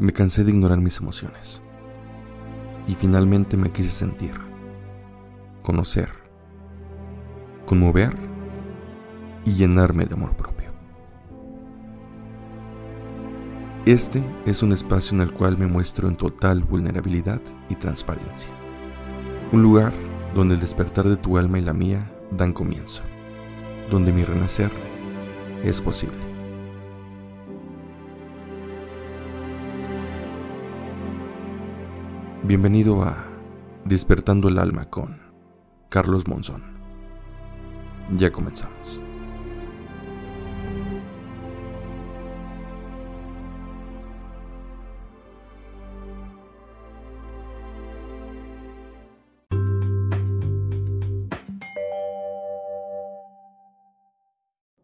Me cansé de ignorar mis emociones. Y finalmente me quise sentir, conocer, conmover y llenarme de amor propio. Este es un espacio en el cual me muestro en total vulnerabilidad y transparencia. Un lugar donde el despertar de tu alma y la mía dan comienzo, donde mi renacer es posible. Bienvenido a Despertando el Alma con Carlos Monzón. Ya comenzamos.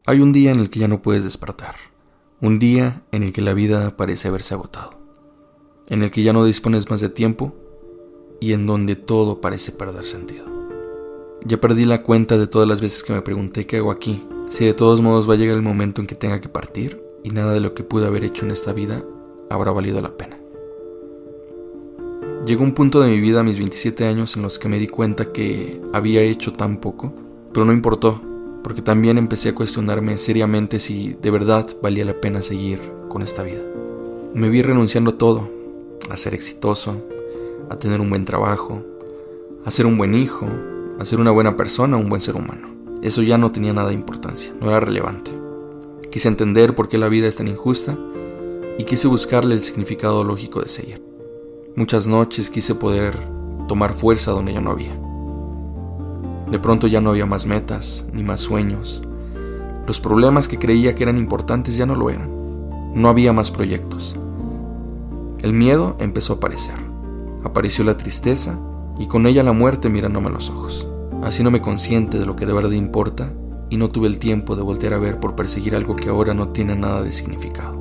Hay un día en el que ya no puedes despertar, un día en el que la vida parece haberse agotado, en el que ya no dispones más de tiempo y en donde todo parece perder sentido. Ya perdí la cuenta de todas las veces que me pregunté qué hago aquí, si de todos modos va a llegar el momento en que tenga que partir y nada de lo que pude haber hecho en esta vida habrá valido la pena. Llegó un punto de mi vida a mis 27 años en los que me di cuenta que había hecho tan poco, pero no importó, porque también empecé a cuestionarme seriamente si de verdad valía la pena seguir con esta vida. Me vi renunciando a todo, a ser exitoso, a tener un buen trabajo, a ser un buen hijo, a ser una buena persona, un buen ser humano. Eso ya no tenía nada de importancia, no era relevante. Quise entender por qué la vida es tan injusta y quise buscarle el significado lógico de seguir. Muchas noches quise poder tomar fuerza donde ya no había. De pronto ya no había más metas, ni más sueños. Los problemas que creía que eran importantes ya no lo eran. No había más proyectos. El miedo empezó a aparecer. Apareció la tristeza y con ella la muerte mirándome a los ojos. Así no me consciente de lo que de verdad importa y no tuve el tiempo de voltear a ver por perseguir algo que ahora no tiene nada de significado.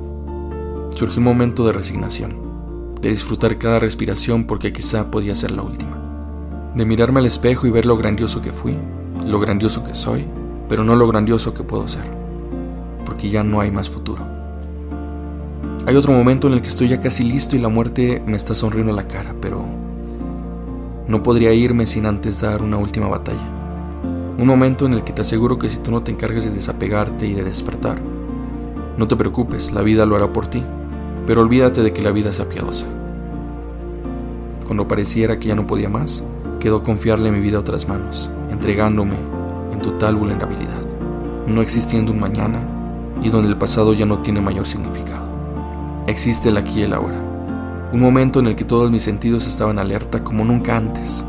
Surgió un momento de resignación, de disfrutar cada respiración porque quizá podía ser la última de mirarme al espejo y ver lo grandioso que fui, lo grandioso que soy, pero no lo grandioso que puedo ser, porque ya no hay más futuro. Hay otro momento en el que estoy ya casi listo y la muerte me está sonriendo la cara, pero no podría irme sin antes dar una última batalla. Un momento en el que te aseguro que si tú no te encargas de desapegarte y de despertar, no te preocupes, la vida lo hará por ti, pero olvídate de que la vida sea piadosa. Cuando pareciera que ya no podía más, quedó confiarle mi vida a otras manos, entregándome en total vulnerabilidad, no existiendo un mañana y donde el pasado ya no tiene mayor significado. Existe el aquí y el ahora, un momento en el que todos mis sentidos estaban alerta como nunca antes.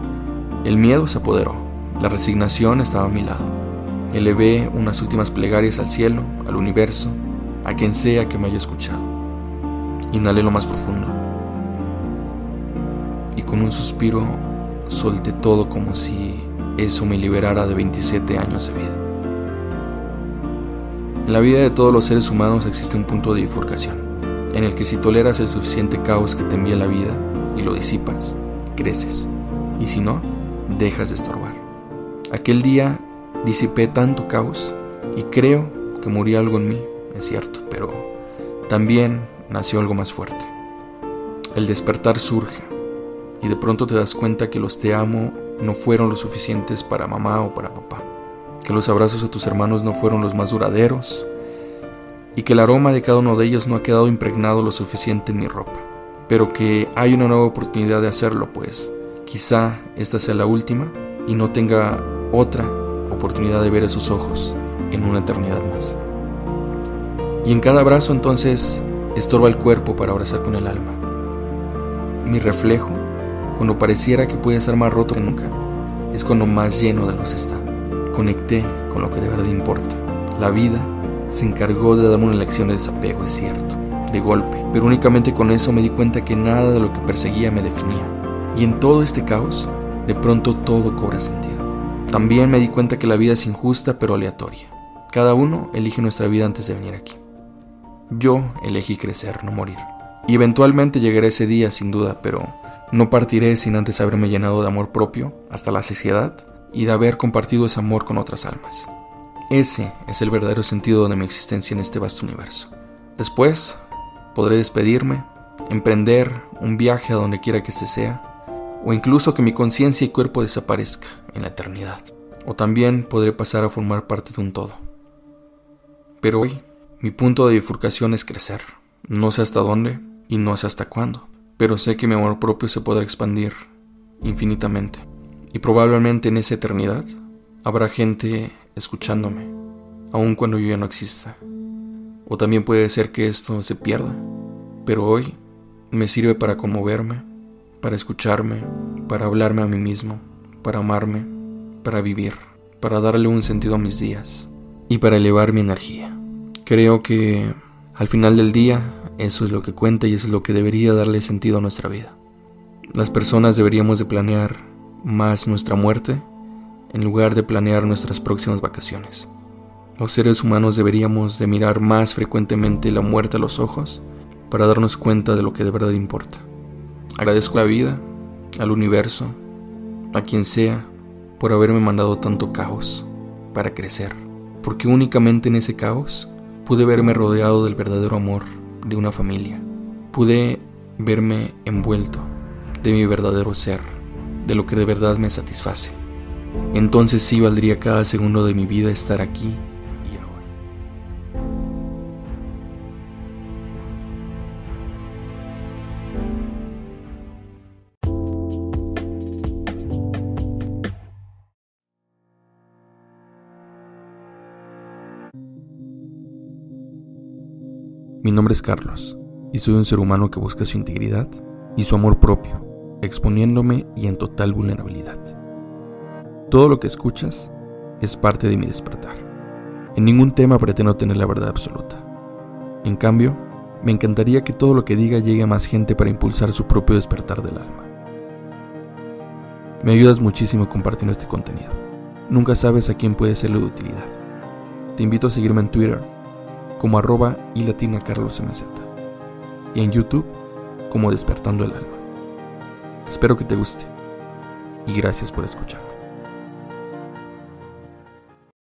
El miedo se apoderó, la resignación estaba a mi lado. Elevé unas últimas plegarias al cielo, al universo, a quien sea que me haya escuchado. Inhalé lo más profundo y con un suspiro solté todo como si eso me liberara de 27 años de vida. En la vida de todos los seres humanos existe un punto de bifurcación, en el que si toleras el suficiente caos que te envía la vida y lo disipas, creces, y si no, dejas de estorbar. Aquel día disipé tanto caos y creo que murió algo en mí, es cierto, pero también nació algo más fuerte. El despertar surge y de pronto te das cuenta que los te amo no fueron lo suficientes para mamá o para papá, que los abrazos a tus hermanos no fueron los más duraderos y que el aroma de cada uno de ellos no ha quedado impregnado lo suficiente en mi ropa, pero que hay una nueva oportunidad de hacerlo, pues quizá esta sea la última y no tenga otra oportunidad de ver esos ojos en una eternidad más. Y en cada abrazo entonces estorba el cuerpo para abrazar con el alma. Mi reflejo cuando pareciera que puede ser más roto que nunca, es cuando más lleno de luz está. Conecté con lo que de verdad importa. La vida se encargó de darme una lección de desapego, es cierto, de golpe, pero únicamente con eso me di cuenta que nada de lo que perseguía me definía. Y en todo este caos, de pronto todo cobra sentido. También me di cuenta que la vida es injusta pero aleatoria. Cada uno elige nuestra vida antes de venir aquí. Yo elegí crecer, no morir. Y eventualmente llegará ese día, sin duda, pero no partiré sin antes haberme llenado de amor propio hasta la saciedad y de haber compartido ese amor con otras almas. Ese es el verdadero sentido de mi existencia en este vasto universo. Después podré despedirme emprender un viaje a donde quiera que este sea, o incluso que mi conciencia y cuerpo desaparezca en la eternidad. O también podré pasar a formar parte de un todo. Pero hoy, mi punto de bifurcación es crecer. No sé hasta dónde y no sé hasta cuándo, pero sé que mi amor propio se podrá expandir infinitamente. Y probablemente en esa eternidad habrá gente escuchándome, aun cuando yo ya no exista. O también puede ser que esto se pierda, pero hoy me sirve para conmoverme, para escucharme, para hablarme a mí mismo, para amarme, para vivir, para darle un sentido a mis días y para elevar mi energía. Creo que al final del día eso es lo que cuenta y es lo que debería darle sentido a nuestra vida. Las personas deberíamos de planear más nuestra muerte en lugar de planear nuestras próximas vacaciones. Los seres humanos deberíamos de mirar más frecuentemente la muerte a los ojos para darnos cuenta de lo que de verdad importa. Agradezco a la vida, al universo, a quien sea, por haberme mandado tanto caos para crecer, porque únicamente en ese caos pude verme rodeado del verdadero amor de una familia, pude verme envuelto de mi verdadero ser, de lo que de verdad me satisface. Entonces sí valdría cada segundo de mi vida estar aquí Mi nombre es Carlos y soy un ser humano que busca su integridad y su amor propio, exponiéndome y en total vulnerabilidad. Todo lo que escuchas es parte de mi despertar. En ningún tema pretendo tener la verdad absoluta. En cambio, me encantaría que todo lo que diga llegue a más gente para impulsar su propio despertar del alma. Me ayudas muchísimo compartiendo este contenido. Nunca sabes a quién puede serle de utilidad. Te invito a seguirme en Twitter como arroba y latina carlos y en YouTube como despertando el alma. Espero que te guste y gracias por escuchar.